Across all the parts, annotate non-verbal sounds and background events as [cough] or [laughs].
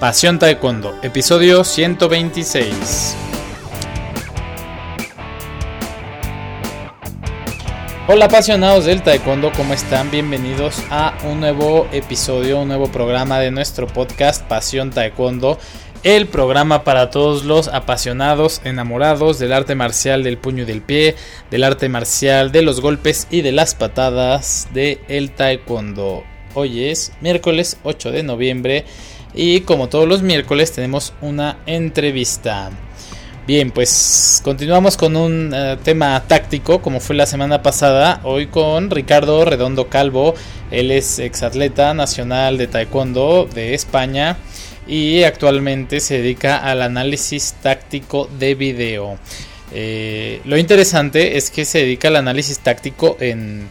Pasión Taekwondo, episodio 126. Hola apasionados del Taekwondo, ¿cómo están? Bienvenidos a un nuevo episodio, un nuevo programa de nuestro podcast Pasión Taekwondo el programa para todos los apasionados, enamorados del arte marcial del puño y del pie, del arte marcial de los golpes y de las patadas de el taekwondo. Hoy es miércoles 8 de noviembre y como todos los miércoles tenemos una entrevista. Bien, pues continuamos con un eh, tema táctico como fue la semana pasada, hoy con Ricardo Redondo Calvo, él es exatleta nacional de taekwondo de España y actualmente se dedica al análisis táctico de video. Eh, lo interesante es que se dedica al análisis táctico en,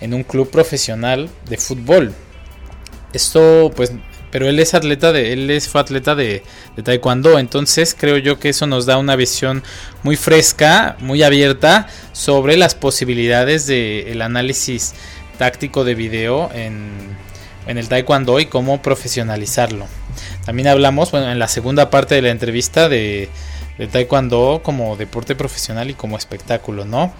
en un club profesional de fútbol. Esto pues pero él es atleta de él es fue atleta de, de, taekwondo entonces creo yo que eso nos da una visión muy fresca muy abierta sobre las posibilidades del análisis táctico de video en, en el taekwondo y cómo profesionalizarlo. También hablamos, bueno, en la segunda parte de la entrevista de, de Taekwondo como deporte profesional y como espectáculo, ¿no?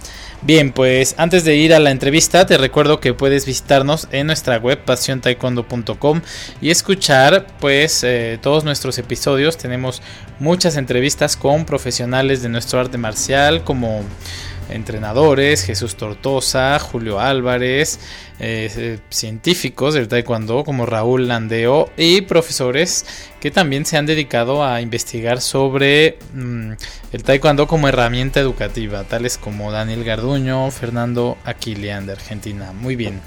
Bien, pues antes de ir a la entrevista, te recuerdo que puedes visitarnos en nuestra web pasiontaekwondo.com y escuchar pues eh, todos nuestros episodios. Tenemos muchas entrevistas con profesionales de nuestro arte marcial como entrenadores, Jesús Tortosa, Julio Álvarez, eh, eh, científicos del taekwondo como Raúl Landeo y profesores que también se han dedicado a investigar sobre mm, el taekwondo como herramienta educativa, tales como Daniel Garduño, Fernando Aquilian de Argentina. Muy bien.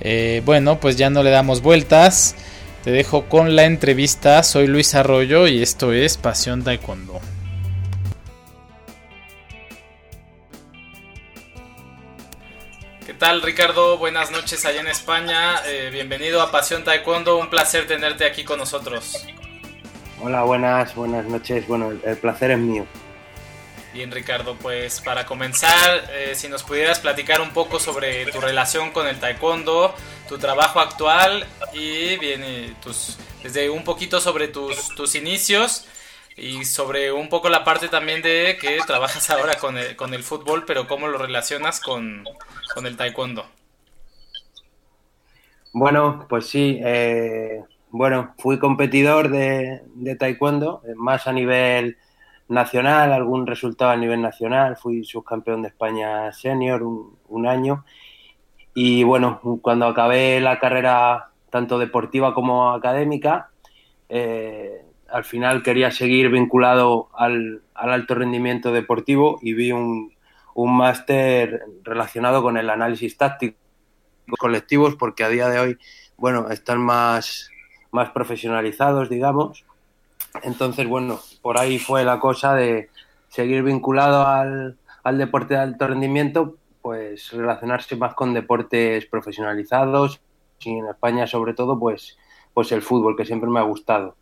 Eh, bueno, pues ya no le damos vueltas. Te dejo con la entrevista. Soy Luis Arroyo y esto es Pasión Taekwondo. Tal Ricardo? Buenas noches allá en España. Eh, bienvenido a Pasión Taekwondo. Un placer tenerte aquí con nosotros. Hola, buenas, buenas noches. Bueno, el, placer es mío. Bien, Ricardo, pues para comenzar, eh, si nos pudieras platicar un poco sobre tu relación con el taekwondo, tu trabajo actual y bien, tus, desde un poquito sobre tus, tus inicios y sobre un poco la parte también de que trabajas ahora con el, con el fútbol, pero cómo lo relacionas con, con el taekwondo? Bueno, pues sí. Eh, bueno, fui competidor de, de, taekwondo, eh, más a nivel nacional, algún resultado a nivel nacional. Fui subcampeón de España senior un, año. Y bueno, cuando acabé la carrera tanto deportiva como académica, eh, al final quería seguir vinculado al, al alto rendimiento deportivo y vi un, un máster relacionado con el análisis táctico colectivos porque a día de hoy, bueno, están más, más profesionalizados, digamos. Entonces, bueno, por ahí fue la cosa de seguir vinculado al, al deporte de alto rendimiento, pues relacionarse más con deportes profesionalizados y en España sobre todo, pues, pues el fútbol, que siempre me ha gustado.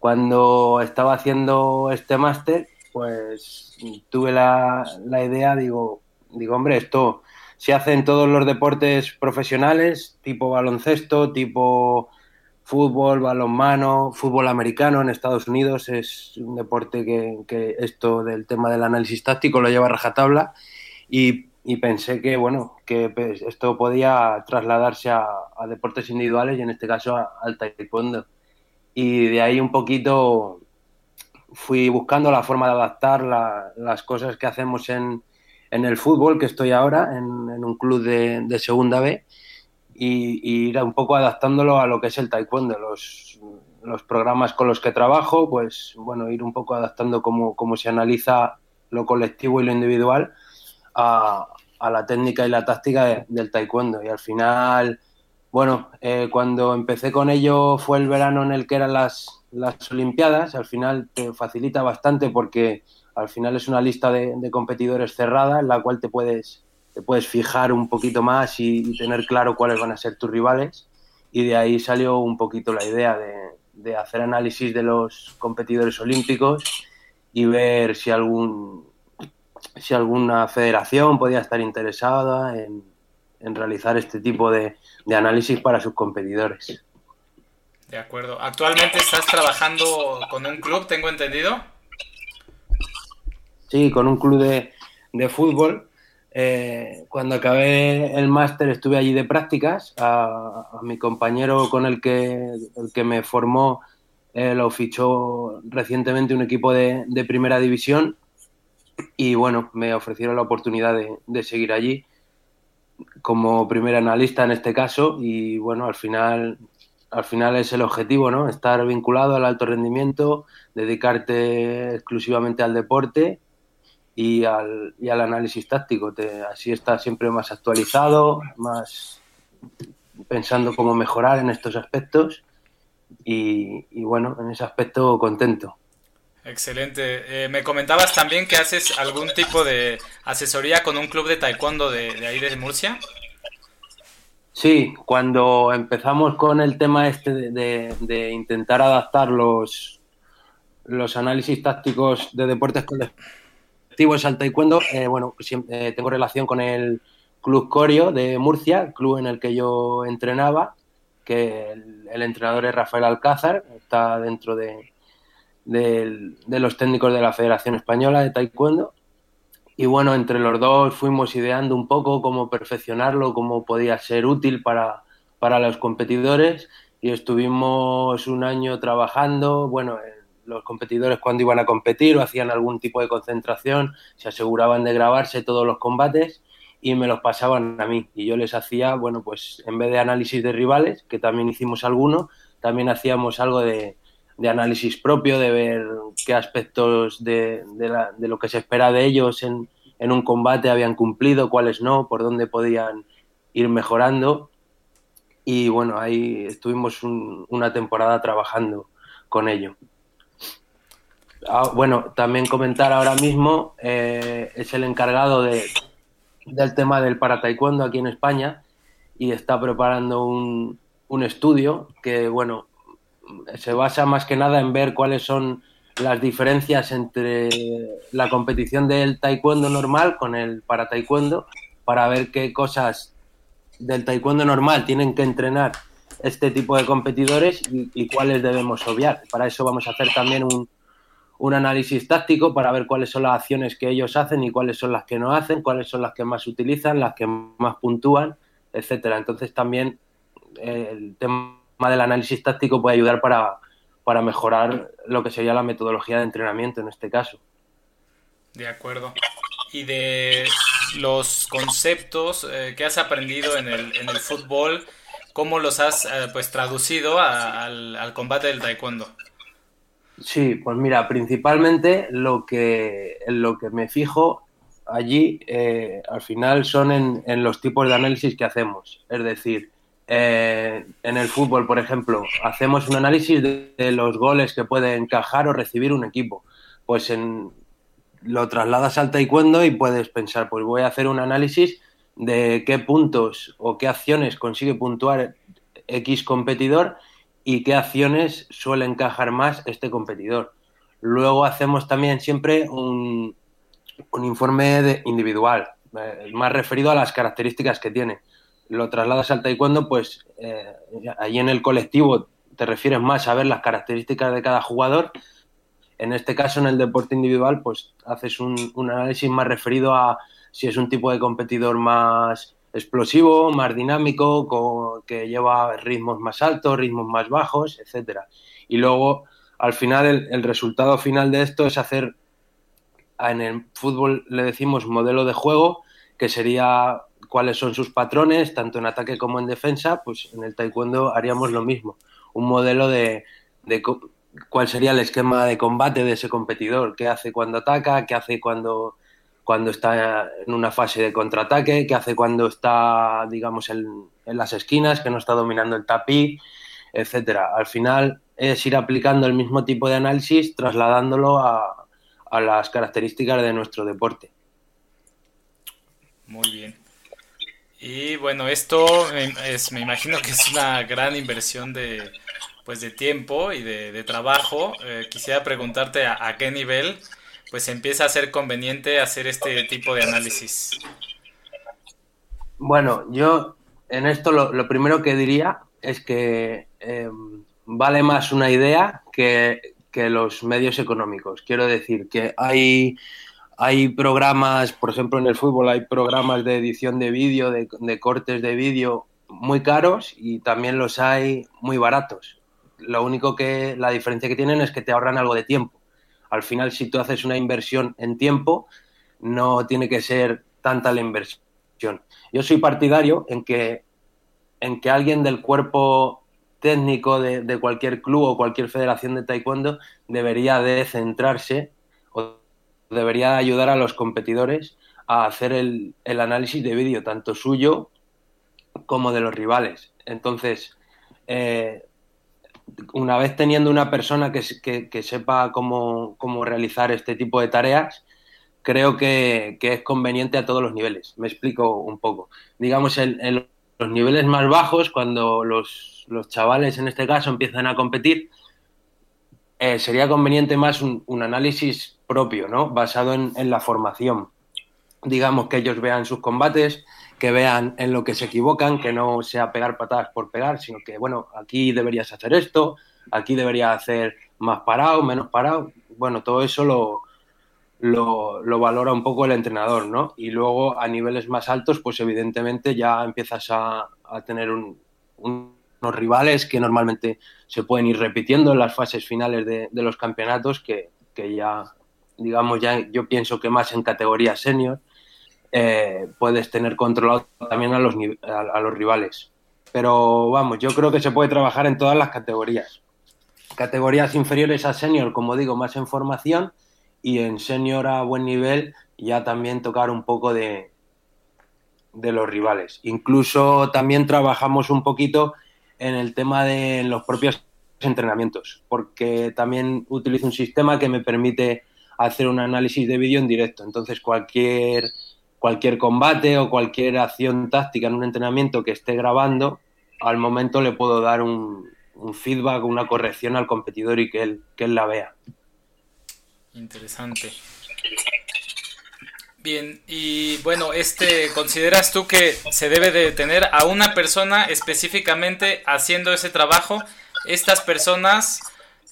Cuando estaba haciendo este máster, pues tuve la, idea, digo, digo, hombre, esto se hace en todos los deportes profesionales, tipo baloncesto, tipo fútbol, balonmano, fútbol americano en Estados Unidos. Es un deporte que, esto del tema del análisis táctico lo lleva a rajatabla y, y pensé que bueno que pues, esto podía trasladarse a, a, deportes individuales y en este caso al taekwondo y de ahí un poquito fui buscando la forma de adaptar las cosas que hacemos en, en, el fútbol, que estoy ahora en, un club de, de segunda B, y, ir un poco adaptándolo a lo que es el taekwondo, los, los programas con los que trabajo, pues bueno, ir un poco adaptando cómo, cómo se analiza lo colectivo y lo individual a, a la técnica y la táctica del taekwondo. Y al final, bueno, eh, cuando empecé con ello fue el verano en el que eran las, las Olimpiadas, al final te facilita bastante porque al final es una lista de, competidores cerrada en la cual te puedes, te puedes fijar un poquito más y, tener claro cuáles van a ser tus rivales. Y de ahí salió un poquito la idea de, hacer análisis de los competidores olímpicos y ver si algún si alguna federación podía estar interesada en, realizar este tipo de análisis para sus competidores. De acuerdo. ¿Actualmente estás trabajando con un club, tengo entendido? Sí, con un club de, de fútbol. Eh, cuando acabé el máster estuve allí de prácticas. A, mi compañero con el que, el que me formó eh, lo fichó recientemente un equipo de, de, primera división y bueno, me ofrecieron la oportunidad de, de seguir allí como primer analista en este caso y bueno, al final al final es el objetivo, ¿no? Estar vinculado al alto rendimiento, dedicarte exclusivamente al deporte y al, y al análisis táctico. Te, así estás siempre más actualizado, más pensando cómo mejorar en estos aspectos y, y bueno, en ese aspecto contento. Excelente. Eh, me comentabas también que haces algún tipo de asesoría con un club de taekwondo de, de ahí de Murcia. Sí, cuando empezamos con el tema este de, intentar adaptar los, los análisis tácticos de deportes colectivos al taekwondo, eh, bueno, siempre, eh, tengo relación con el Club Corio de Murcia, club en el que yo entrenaba, que el, entrenador es Rafael Alcázar, está dentro de, de los técnicos de la Federación Española de Taekwondo. Y bueno, entre los dos fuimos ideando un poco cómo perfeccionarlo, cómo podía ser útil para, para los competidores. Y estuvimos un año trabajando, bueno, los competidores cuando iban a competir o hacían algún tipo de concentración se aseguraban de grabarse todos los combates y me los pasaban a mí. Y yo les hacía, bueno, pues en vez de análisis de rivales, que también hicimos alguno, también hacíamos algo de, de análisis propio, de ver qué aspectos de, de, lo que se espera de ellos en, en, un combate habían cumplido, cuáles no, por dónde podían ir mejorando. Y bueno, ahí estuvimos una temporada trabajando con ello. Ah, bueno, también comentar ahora mismo, eh, es el encargado de, del tema del para taekwondo aquí en España y está preparando un, un estudio que, bueno, se basa más que nada en ver cuáles son las diferencias entre la competición del taekwondo normal con el para taekwondo para ver qué cosas del taekwondo normal tienen que entrenar este tipo de competidores y, cuáles debemos obviar. Para eso vamos a hacer también un, un, análisis táctico para ver cuáles son las acciones que ellos hacen y cuáles son las que no hacen, cuáles son las que más utilizan, las que más puntúan, etcétera. Entonces también eh, el tema del análisis táctico puede ayudar para, para mejorar lo que sería la metodología de entrenamiento en este caso. De acuerdo. Y de los conceptos eh, que has aprendido en el, en el fútbol, ¿cómo los has eh, pues traducido al, al, combate del taekwondo? Sí, pues mira, principalmente lo que, en lo que me fijo allí eh, al final son en, en, los tipos de análisis que hacemos. Es decir, eh, en el fútbol, por ejemplo, hacemos un análisis de, los goles que puede encajar o recibir un equipo. Pues en, lo trasladas al taekwondo y puedes pensar, pues voy a hacer un análisis de qué puntos o qué acciones consigue puntuar X competidor y qué acciones suele encajar más este competidor. Luego hacemos también siempre un, informe individual, eh, más referido a las características que tiene lo trasladas al taekwondo, pues eh, ahí en el colectivo te refieres más a ver las características de cada jugador. En este caso, en el deporte individual, pues haces un, análisis más referido a si es un tipo de competidor más explosivo, más dinámico, que lleva ritmos más altos, ritmos más bajos, etcétera. Y luego, al final, el, resultado final de esto es hacer, en el fútbol le decimos modelo de juego, que sería cuáles son sus patrones, tanto en ataque como en defensa, pues en el taekwondo haríamos lo mismo. Un modelo de, de cuál sería el esquema de combate de ese competidor, qué hace cuando ataca, qué hace cuando, cuando está en una fase de contraataque, qué hace cuando está, digamos, en, en las esquinas, que no está dominando el tapiz, etcétera. Al final es ir aplicando el mismo tipo de análisis, trasladándolo a, a las características de nuestro deporte. Muy bien. Y bueno, esto es, me imagino que es una gran inversión de, pues de tiempo y de, trabajo. Eh, quisiera preguntarte a, qué nivel pues empieza a ser conveniente hacer este tipo de análisis. Bueno, yo en esto lo, primero que diría es que em, vale más una idea que, los medios económicos. Quiero decir que hay, hay programas, por ejemplo en el fútbol hay programas de edición de vídeo, de, de cortes de vídeo muy caros y también los hay muy baratos. Lo único que la diferencia que tienen es que te ahorran algo de tiempo. Al final, si tú haces una inversión en tiempo, no tiene que ser tanta la inversión. Yo soy partidario en que, en que alguien del cuerpo técnico de, cualquier club o cualquier federación de taekwondo debería de centrarse debería ayudar a los competidores a hacer el, análisis de vídeo, tanto suyo como de los rivales. Entonces, eh, una vez teniendo una persona que, sepa cómo, cómo, realizar este tipo de tareas, creo que, es conveniente a todos los niveles. Me explico un poco. Digamos, en, los niveles más bajos, cuando los, los, chavales en este caso empiezan a competir, eh, sería conveniente más un, análisis propio, ¿no? Basado en, la formación. Digamos que ellos vean sus combates, que vean en lo que se equivocan, que no sea pegar patadas por pegar, sino que, bueno, aquí deberías hacer esto, aquí deberías hacer más parado, menos parado. Bueno, todo eso lo, lo, valora un poco el entrenador, ¿no? Y luego a niveles más altos, pues evidentemente ya empiezas a, tener unos rivales que normalmente se pueden ir repitiendo en las fases finales de, los campeonatos, que, que, ya, digamos, ya yo pienso que más en categoría senior eh, puedes tener controlado también a los, a, los rivales. Pero vamos, yo creo que se puede trabajar en todas las categorías. Categorías inferiores a senior, como digo, más en formación y en senior a buen nivel ya también tocar un poco de, de los rivales. Incluso también trabajamos un poquito en el tema de los propios entrenamientos, porque también utilizo un sistema que me permite hacer un análisis de vídeo en directo. Entonces, cualquier cualquier combate o cualquier acción táctica en un entrenamiento que esté grabando, al momento le puedo dar un, feedback, una corrección al competidor y que él, que él la vea. Interesante. Bien, y bueno, este, ¿consideras tú que se debe de tener a una persona específicamente haciendo ese trabajo? Estas personas,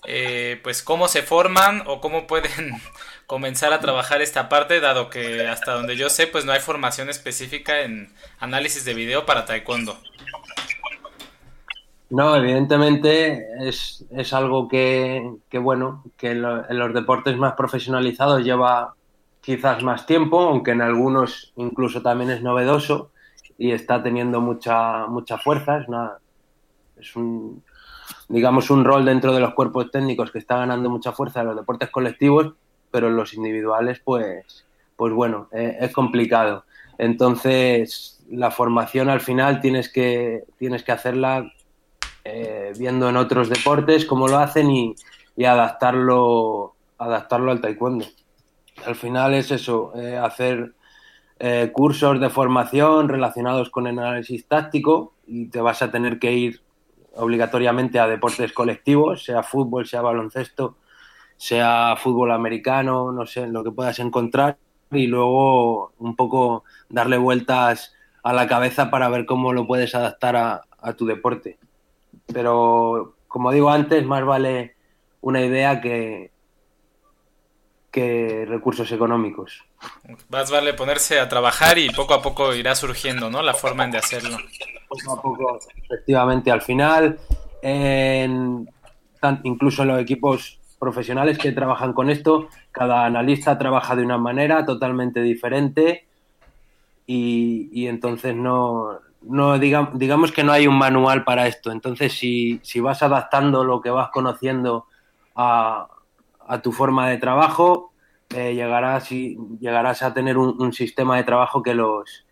eh, pues, ¿cómo se forman o cómo pueden comenzar a trabajar esta parte, dado que hasta donde yo sé, pues no hay formación específica en análisis de video para taekwondo. No, evidentemente es, es algo que, que, bueno, que en, los deportes más profesionalizados lleva quizás más tiempo, aunque en algunos incluso también es novedoso y está teniendo mucha, mucha fuerza. Es, una, es un, digamos, un rol dentro de los cuerpos técnicos que está ganando mucha fuerza en los deportes colectivos, pero los individuales, pues, pues bueno, eh, es complicado. Entonces, la formación al final tienes que, tienes que hacerla eh, viendo en otros deportes cómo lo hacen y, adaptarlo, adaptarlo al taekwondo. Al final es eso, eh, hacer cursos de formación relacionados con el análisis táctico y te vas a tener que ir obligatoriamente a deportes colectivos, sea fútbol, sea baloncesto, sea fútbol americano, no sé, lo que puedas encontrar y luego un poco darle vueltas a la cabeza para ver cómo lo puedes adaptar a, tu deporte. Pero como digo antes, más vale una idea que, que recursos económicos. Más vale ponerse a trabajar y poco a poco irá surgiendo, ¿no? La forma de hacerlo. Poco a poco, efectivamente, al final, en, incluso en los equipos profesionales que trabajan con esto, cada analista trabaja de una manera totalmente diferente. Y, entonces no, no digamos, digamos que no hay un manual para esto. Entonces, si, si vas adaptando lo que vas conociendo a, a tu forma de trabajo, eh, llegarás, y, llegarás a tener un, sistema de trabajo que los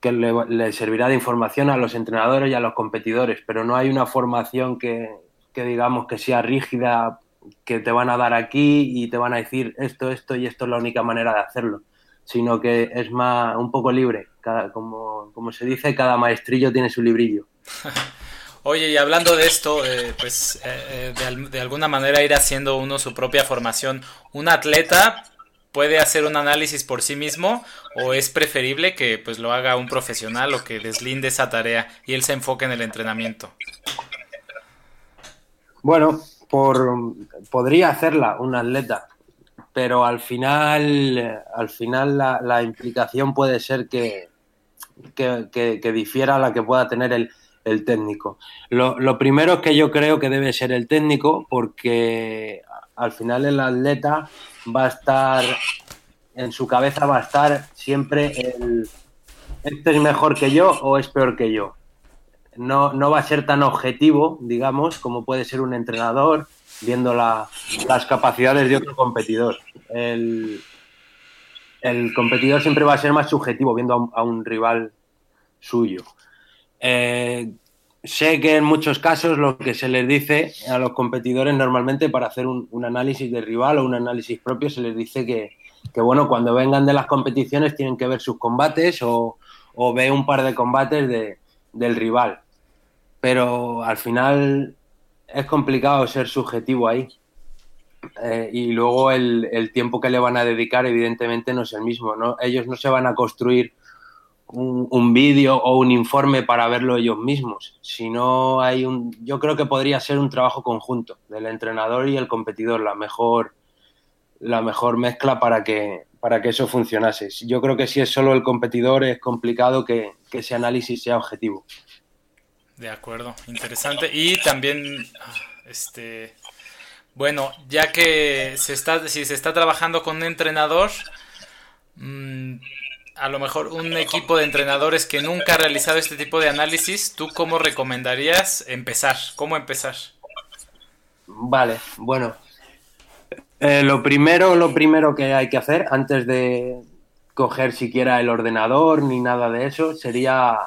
que le, le, servirá de información a los entrenadores y a los competidores, pero no hay una formación que, que digamos que sea rígida que te van a dar aquí y te van a decir esto, esto y esto es la única manera de hacerlo, sino que es más un poco libre. Cada, como, como se dice, cada maestrillo tiene su librillo. [laughs] Oye, y hablando de esto, eh, pues eh, eh, de, de, alguna manera ir haciendo uno su propia formación, ¿un atleta puede hacer un análisis por sí mismo o es preferible que pues lo haga un profesional o que deslinde esa tarea y él se enfoque en el entrenamiento? Bueno, por, podría hacerla un atleta, pero al final, al final la, implicación puede ser que, que, difiera a la que pueda tener el, técnico. Lo, lo, primero es que yo creo que debe ser el técnico, porque al final el atleta va a estar, en su cabeza va a estar siempre el, este es mejor que yo o es peor que yo. No, no va a ser tan objetivo, digamos, como puede ser un entrenador viendo las capacidades de otro competidor. El, competidor siempre va a ser más subjetivo viendo a un, rival suyo. Eh, sé que en muchos casos lo que se les dice a los competidores normalmente para hacer un, análisis de rival o un análisis propio se les dice que, bueno, cuando vengan de las competiciones tienen que ver sus combates o, o ver un par de combates de, del rival. Pero al final es complicado ser subjetivo ahí. Eh, y luego el, tiempo que le van a dedicar evidentemente no es el mismo. ¿no? Ellos no se van a construir un, vídeo o un informe para verlo ellos mismos, sino hay un, yo creo que podría ser un trabajo conjunto del entrenador y el competidor, la mejor, la mejor mezcla para que, para que eso funcionase. Yo creo que si es solo el competidor es complicado que, ese análisis sea objetivo. De acuerdo, interesante. Y también, este, bueno, ya que se está, si se está trabajando con un entrenador, mmm, a lo mejor un equipo de entrenadores que nunca ha realizado este tipo de análisis, ¿tú cómo recomendarías empezar? ¿Cómo empezar? Vale, bueno. Eh, lo primero, lo primero que hay que hacer antes de coger siquiera el ordenador ni nada de eso sería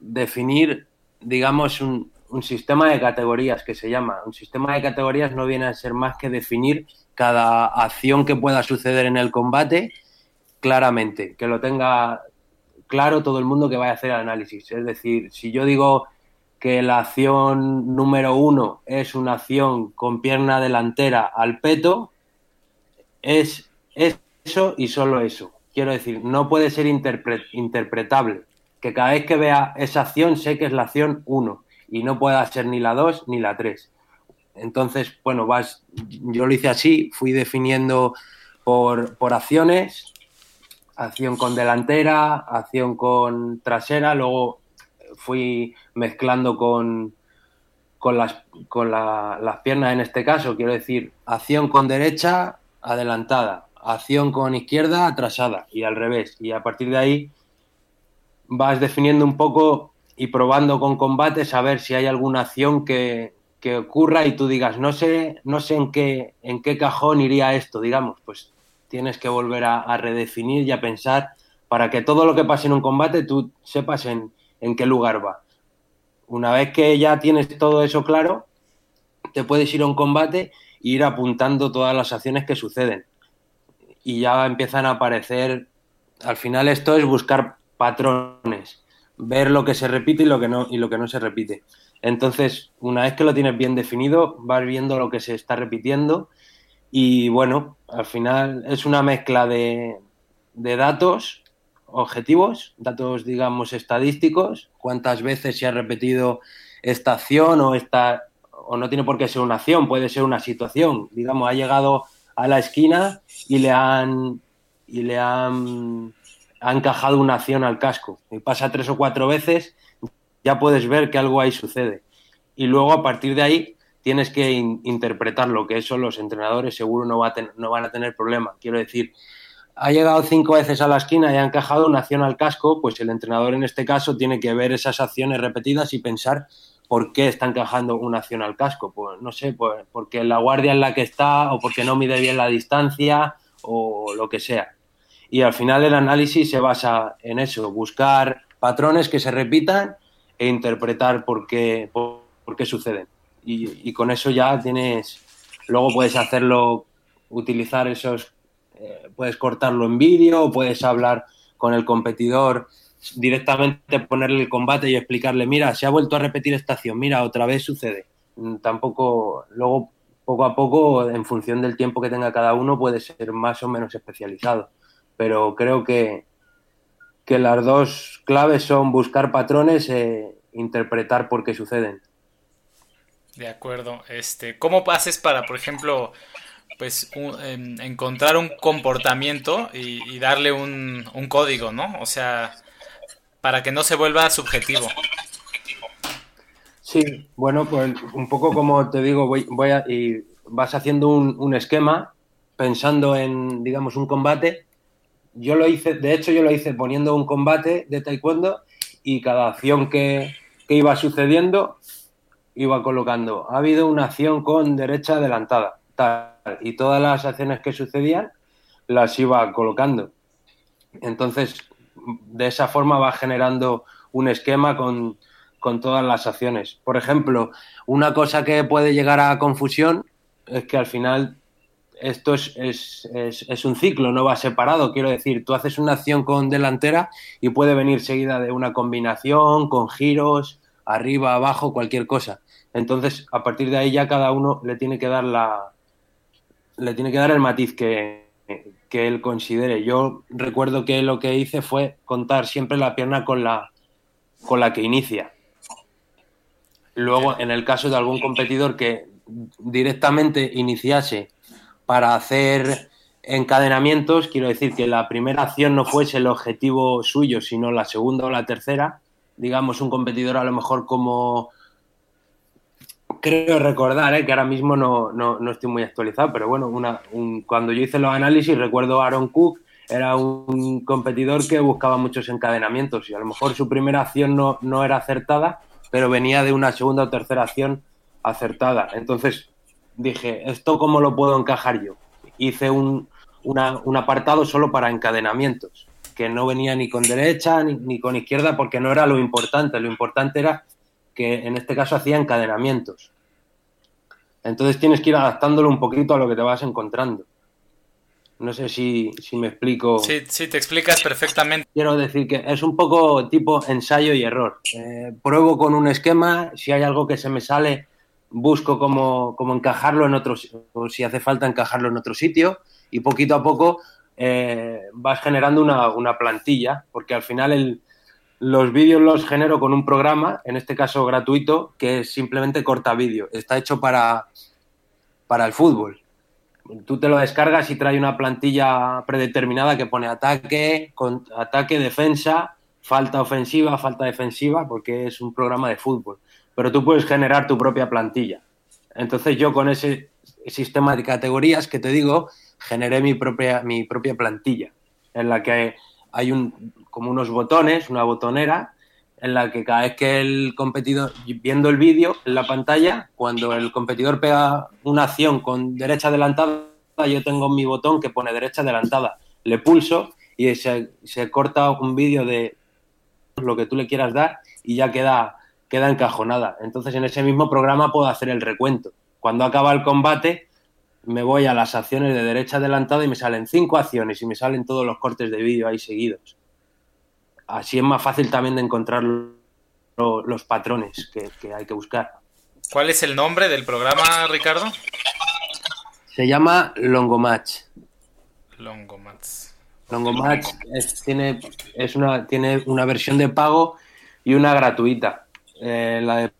definir, digamos, un, un sistema de categorías que se llama. Un sistema de categorías no viene a ser más que definir cada acción que pueda suceder en el combate claramente, que lo tenga claro todo el mundo que vaya a hacer el análisis. Es decir, si yo digo que la acción número uno es una acción con pierna delantera al peto, es, eso y solo eso. Quiero decir, no puede ser interpretable. Que cada vez que vea esa acción sé que es la acción 1 y no pueda ser ni la 2 ni la 3. Entonces, bueno, vas, yo lo hice así, fui definiendo por, por acciones acción con delantera, acción con trasera, luego fui mezclando con, con, las, con las piernas en este caso, quiero decir, acción con derecha, adelantada, acción con izquierda, atrasada y al revés. Y a partir de ahí vas definiendo un poco y probando con combates a ver si hay alguna acción que, que ocurra y tú digas, no sé, no sé en qué, en qué cajón iría esto, digamos, pues tienes que volver a, redefinir y a pensar para que todo lo que pase en un combate tú sepas en, qué lugar va. Una vez que ya tienes todo eso claro, te puedes ir a un combate e ir apuntando todas las acciones que suceden. Y ya empiezan a aparecer, al final esto es buscar patrones, ver lo que se repite y lo que no, y lo que no se repite. Entonces, una vez que lo tienes bien definido, vas viendo lo que se está repitiendo y bueno, al final es una mezcla de, datos objetivos, datos, digamos, estadísticos, cuántas veces se ha repetido esta acción o esta, o no tiene por qué ser una acción, puede ser una situación. Digamos, ha llegado a la esquina y le han, y le han, ha encajado una acción al casco. Y pasa tres o cuatro veces, ya puedes ver que algo ahí sucede. Y luego, a partir de ahí, tienes que interpretarlo, que eso los entrenadores seguro no, va no van a tener problema. Quiero decir, ha llegado cinco veces a la esquina y ha encajado una acción al casco, pues el entrenador en este caso tiene que ver esas acciones repetidas y pensar por qué está encajando una acción al casco. Pues no sé, pues porque la guardia en la que está o porque no mide bien la distancia o lo que sea. Y al final el análisis se basa en eso, buscar patrones que se repitan e interpretar por qué, por qué suceden y, con eso ya tienes, luego puedes hacerlo, utilizar esos, eh, puedes cortarlo en vídeo, puedes hablar con el competidor directamente ponerle el combate y explicarle, mira, se ha vuelto a repetir esta acción, mira, otra vez sucede. Mm, tampoco, luego poco a poco, en función del tiempo que tenga cada uno, puede ser más o menos especializado. Pero creo que, que las dos claves son buscar patrones e interpretar por qué suceden. De acuerdo. Este, ¿cómo haces para, por ejemplo, pues encontrar un comportamiento y, darle un, un, código, ¿no? O sea, para que no se vuelva subjetivo. Sí, bueno, pues un poco como te digo, voy, voy a, y vas haciendo un, un esquema pensando en, digamos, un combate. Yo lo hice, de hecho, yo lo hice poniendo un combate de taekwondo y cada acción que, que iba sucediendo iba colocando. Ha habido una acción con derecha adelantada, tal, y todas las acciones que sucedían las iba colocando. Entonces, de esa forma va generando un esquema con, con todas las acciones. Por ejemplo, una cosa que puede llegar a confusión es que al final esto es, es, es, un ciclo, no va separado. Quiero decir, tú haces una acción con delantera y puede venir seguida de una combinación, con giros, arriba, abajo, cualquier cosa. Entonces, a partir de ahí ya cada uno le tiene que dar la le tiene que dar el matiz que, que él considere. Yo recuerdo que lo que hice fue contar siempre la pierna con la con la que inicia. Luego, en el caso de algún competidor que directamente iniciase para hacer encadenamientos, quiero decir que la primera acción no fuese el objetivo suyo, sino la segunda o la tercera. Digamos, un competidor a lo mejor como creo recordar, ¿eh? que ahora mismo no, no, estoy muy actualizado, pero bueno, una, cuando yo hice los análisis recuerdo a Aaron Cook, era un competidor que buscaba muchos encadenamientos y a lo mejor su primera acción no, no era acertada, pero venía de una segunda o tercera acción acertada. Entonces dije, ¿esto cómo lo puedo encajar yo? Hice un, un apartado solo para encadenamientos, que no venía ni con derecha ni, con izquierda porque no era lo importante. Lo importante era que en este caso hacía encadenamientos. Entonces tienes que ir adaptándolo un poquito a lo que te vas encontrando. No sé si, me explico. Sí, sí, te explicas perfectamente. Quiero decir que es un poco tipo ensayo y error. Eh, pruebo con un esquema, si hay algo que se me sale, busco cómo, encajarlo en otro, o si hace falta encajarlo en otro sitio, y poquito a poco eh, vas generando una, plantilla, porque al final los vídeos los genero con un programa, en este caso gratuito, que es simplemente corta vídeo. Está hecho para, para el fútbol tú te lo descargas y trae una plantilla predeterminada que pone ataque, con, ataque, defensa, falta ofensiva, falta defensiva, porque es un programa de fútbol. Pero tú puedes generar tu propia plantilla. Entonces yo con ese sistema de categorías que te digo, generé mi propia, mi propia plantilla, en la que hay un, como unos botones, una botonera, en la que cada vez que el competidor, viendo el vídeo en la pantalla, cuando el competidor pega una acción con derecha adelantada, yo tengo mi botón que pone derecha adelantada. Le pulso y se, corta un vídeo de lo que tú le quieras dar y ya queda, queda encajonada. Entonces en ese mismo programa puedo hacer el recuento. Cuando acaba el combate, me voy a las acciones de derecha adelantada y me salen cinco acciones y me salen todos los cortes de vídeo ahí seguidos así es más fácil también de encontrar los patrones que, hay que buscar. ¿Cuál es el nombre del programa, Ricardo? Se llama Longomatch. Longomatch. Longomatch es, tiene, es una, tiene una versión de pago y una gratuita. Eh,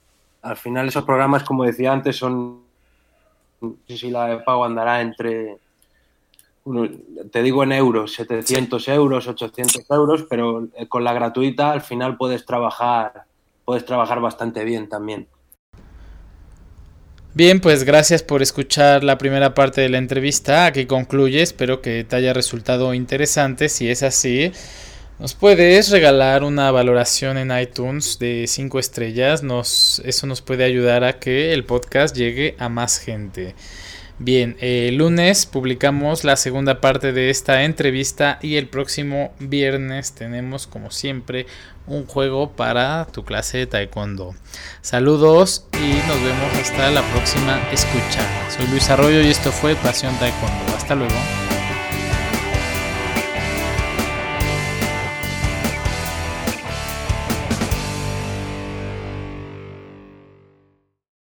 al final esos programas, como decía antes, son... No sé si la de pago andará entre te digo en euros, 700 euros, 800 euros, pero eh, con la gratuita al final puedes trabajar, puedes trabajar bastante bien también. Bien, pues gracias por escuchar la primera parte de la entrevista. Aquí concluye. Espero que te haya resultado interesante. Si es así, nos puedes regalar una valoración en iTunes de 5 estrellas. Nos, eso nos puede ayudar a que el podcast llegue a más gente. Bien, el lunes publicamos la segunda parte de esta entrevista y el próximo viernes tenemos como siempre un juego para tu clase de taekwondo. Saludos y nos vemos hasta la próxima escucha. Soy Luis Arroyo y esto fue Pasión Taekwondo. Hasta luego.